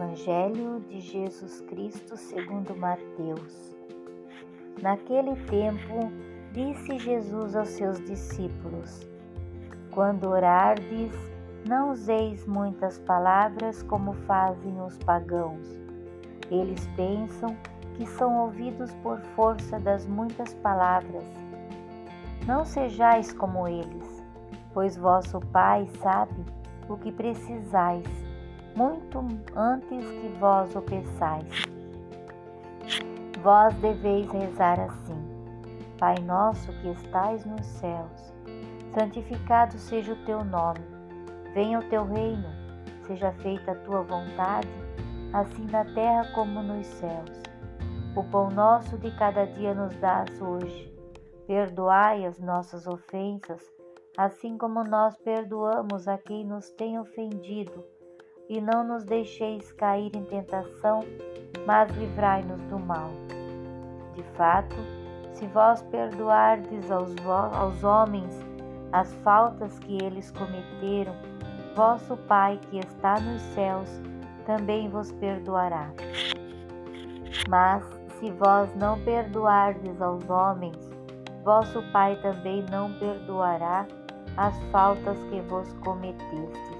Evangelho de Jesus Cristo segundo Mateus. Naquele tempo, disse Jesus aos seus discípulos: Quando orardes, não useis muitas palavras como fazem os pagãos. Eles pensam que são ouvidos por força das muitas palavras. Não sejais como eles, pois vosso Pai sabe o que precisais muito antes que vós o peçais. Vós deveis rezar assim: Pai nosso que estais nos céus, santificado seja o teu nome. Venha o teu reino, seja feita a tua vontade, assim na terra como nos céus. O pão nosso de cada dia nos dás hoje. Perdoai as nossas ofensas, assim como nós perdoamos a quem nos tem ofendido e não nos deixeis cair em tentação, mas livrai-nos do mal. De fato, se vós perdoardes aos, aos homens as faltas que eles cometeram, vosso Pai que está nos céus também vos perdoará. Mas se vós não perdoardes aos homens, vosso Pai também não perdoará as faltas que vos cometestes